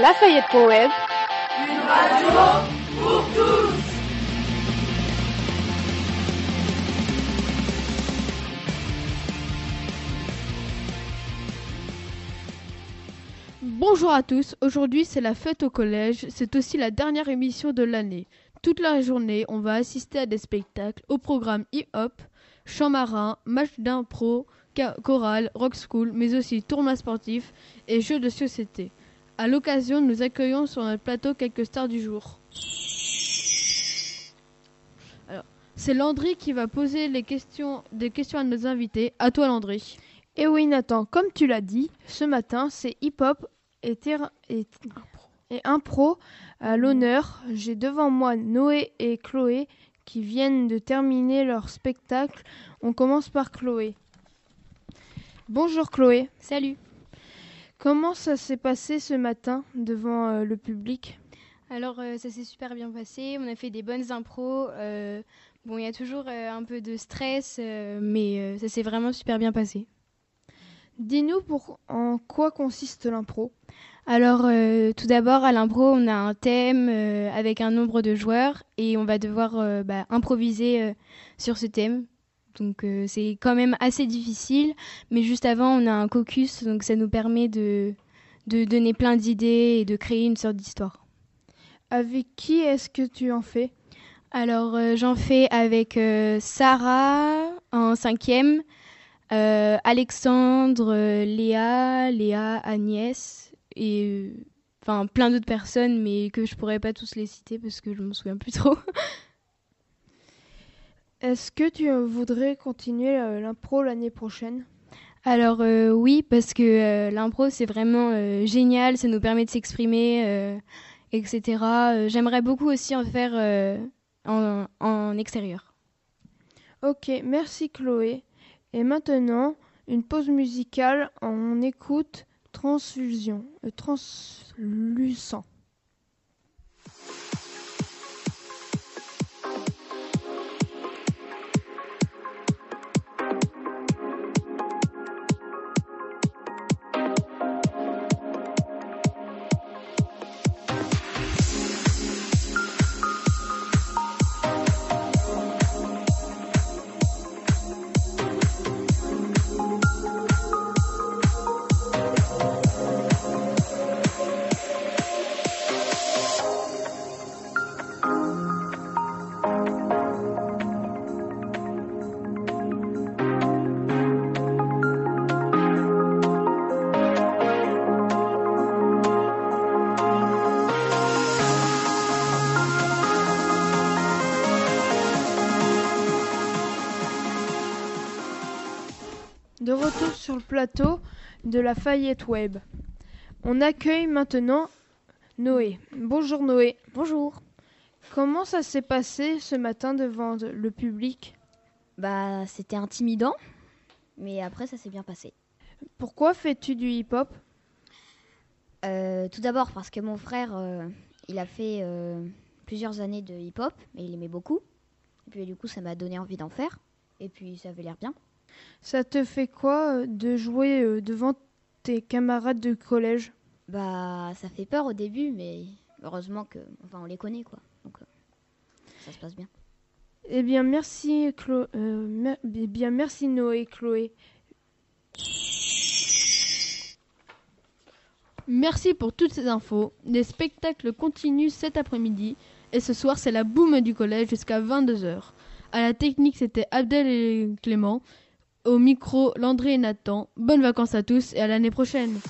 Lafayette.web. Une radio pour tous. Bonjour à tous, aujourd'hui c'est la fête au collège, c'est aussi la dernière émission de l'année. Toute la journée, on va assister à des spectacles au programme hip-hop, chant marin, match d'impro, chorale, rock school, mais aussi tournoi sportif et jeux de société. À l'occasion, nous accueillons sur notre plateau quelques stars du jour. Alors, c'est Landry qui va poser les questions, des questions à nos invités. À toi, Landry. Et oui, Nathan, comme tu l'as dit, ce matin, c'est hip-hop et, et, et impro à l'honneur. J'ai devant moi Noé et Chloé qui viennent de terminer leur spectacle. On commence par Chloé. Bonjour Chloé. Salut. Comment ça s'est passé ce matin devant euh, le public? Alors euh, ça s'est super bien passé, on a fait des bonnes impros. Euh, bon, il y a toujours un peu de stress, mais ça s'est vraiment super bien passé. Dis-nous pour en quoi consiste l'impro? Alors, tout d'abord, à l'impro, on a un thème avec un nombre de joueurs et on va devoir bah, improviser sur ce thème. Donc euh, c'est quand même assez difficile. Mais juste avant, on a un caucus, donc ça nous permet de, de donner plein d'idées et de créer une sorte d'histoire. Avec qui est-ce que tu en fais? Alors euh, j'en fais avec euh, Sarah en cinquième, Alexandre, Léa, Léa, Agnès et enfin plein d'autres personnes, mais que je pourrais pas tous les citer parce que je me souviens plus trop. Est-ce que tu voudrais continuer euh, l'impro l'année prochaine? Alors euh, oui, parce que euh, l'impro c'est vraiment génial, ça nous permet de s'exprimer, etc. J'aimerais beaucoup aussi en faire en, en, extérieur. Ok, merci Chloé. Et maintenant, une pause musicale, on écoute Transfusion, Translucent. De retour sur le plateau de la Fayette Web. On accueille maintenant Noé. Bonjour Noé. Bonjour. Comment ça s'est passé ce matin devant le public? Bah, c'était intimidant, mais après ça s'est bien passé. Pourquoi fais-tu du hip-hop? Euh, Tout d'abord parce que mon frère, euh, il a fait euh, plusieurs années de hip-hop, et il aimait beaucoup. Et puis du coup, ça m'a donné envie d'en faire. Et puis ça avait l'air bien. Ça te fait quoi euh, de jouer euh, devant tes camarades de collège? Bah, ça fait peur au début, mais heureusement que, enfin, on les connaît, quoi. Donc, euh, ça se passe bien. Eh bien, merci, Chlo eh bien, merci Noé et Chloé. Merci pour toutes ces infos. Les spectacles continuent cet après-midi et ce soir c'est la boum du collège jusqu'à 22h. À la technique c'était Abdel et Clément. Au micro, Landry et Nathan. Bonnes vacances à tous et à l'année prochaine.